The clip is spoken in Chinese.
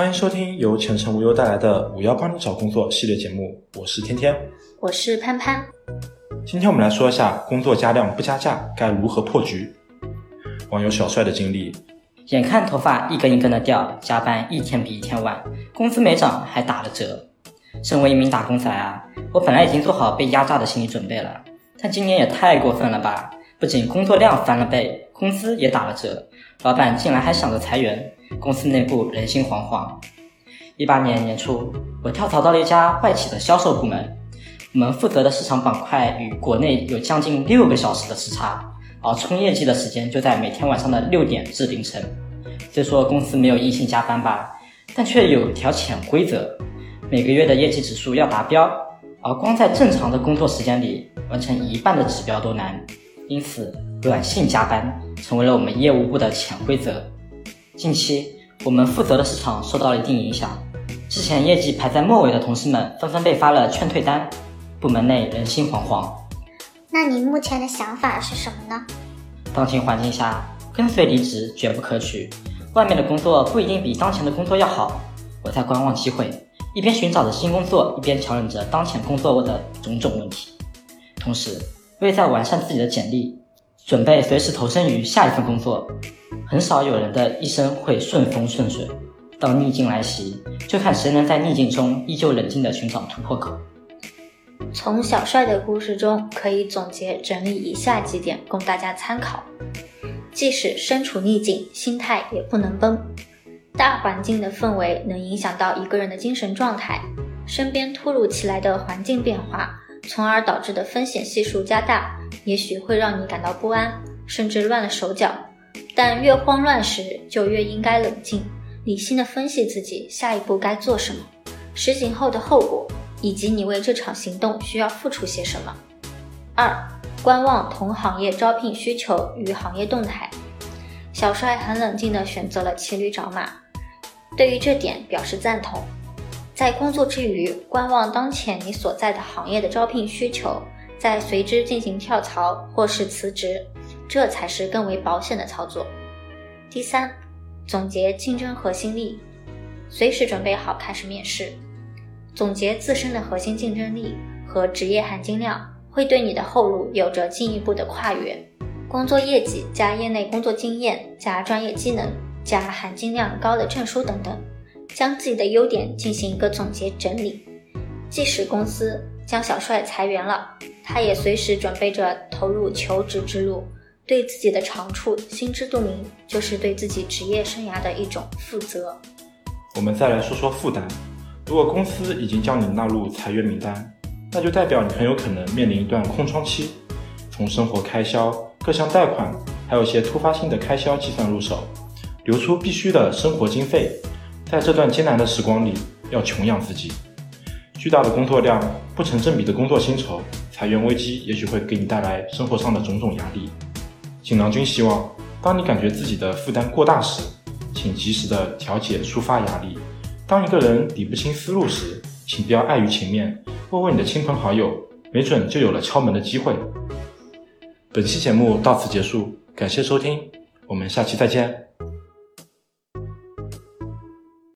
欢迎收听由前程无忧带来的“五幺帮你找工作”系列节目，我是天天，我是潘潘。今天我们来说一下工作加量不加价该如何破局。网友小帅的经历：眼看头发一根一根的掉，加班一天比一天晚，工资没涨还打了折。身为一名打工仔啊，我本来已经做好被压榨的心理准备了，但今年也太过分了吧！不仅工作量翻了倍，工资也打了折，老板竟然还想着裁员。公司内部人心惶惶。一八年年初，我跳槽到了一家外企的销售部门，我们负责的市场板块与国内有将近六个小时的时差，而冲业绩的时间就在每天晚上的六点至凌晨。虽说公司没有硬性加班吧，但却有条潜规则：每个月的业绩指数要达标，而光在正常的工作时间里完成一半的指标都难。因此，软性加班成为了我们业务部的潜规则。近期，我们负责的市场受到了一定影响。之前业绩排在末尾的同事们纷纷被发了劝退单，部门内人心惶惶。那你目前的想法是什么呢？当前环境下，跟随离职绝不可取。外面的工作不一定比当前的工作要好，我在观望机会，一边寻找着新工作，一边调整着当前工作的种种问题。同时，我也在完善自己的简历，准备随时投身于下一份工作。很少有人的一生会顺风顺水，当逆境来袭，就看谁能在逆境中依旧冷静地寻找突破口。从小帅的故事中可以总结整理以下几点供大家参考：即使身处逆境，心态也不能崩。大环境的氛围能影响到一个人的精神状态，身边突如其来的环境变化，从而导致的风险系数加大，也许会让你感到不安，甚至乱了手脚。但越慌乱时，就越应该冷静，理性的分析自己下一步该做什么，实行后的后果，以及你为这场行动需要付出些什么。二、观望同行业招聘需求与行业动态。小帅很冷静地选择了骑驴找马，对于这点表示赞同。在工作之余，观望当前你所在的行业的招聘需求，再随之进行跳槽或是辞职。这才是更为保险的操作。第三，总结竞争核心力，随时准备好开始面试。总结自身的核心竞争力和职业含金量，会对你的后路有着进一步的跨越。工作业绩加业内工作经验加专业技能加含金量高的证书等等，将自己的优点进行一个总结整理。即使公司将小帅裁员了，他也随时准备着投入求职之路。对自己的长处心知肚明，就是对自己职业生涯的一种负责。我们再来说说负担。如果公司已经将你纳入裁员名单，那就代表你很有可能面临一段空窗期。从生活开销、各项贷款，还有些突发性的开销计算入手，留出必须的生活经费。在这段艰难的时光里，要穷养自己。巨大的工作量、不成正比的工作薪酬、裁员危机，也许会给你带来生活上的种种压力。锦囊君希望，当你感觉自己的负担过大时，请及时的调节抒发压力。当一个人理不清思路时，请不要碍于情面，问问你的亲朋好友，没准就有了敲门的机会。本期节目到此结束，感谢收听，我们下期再见。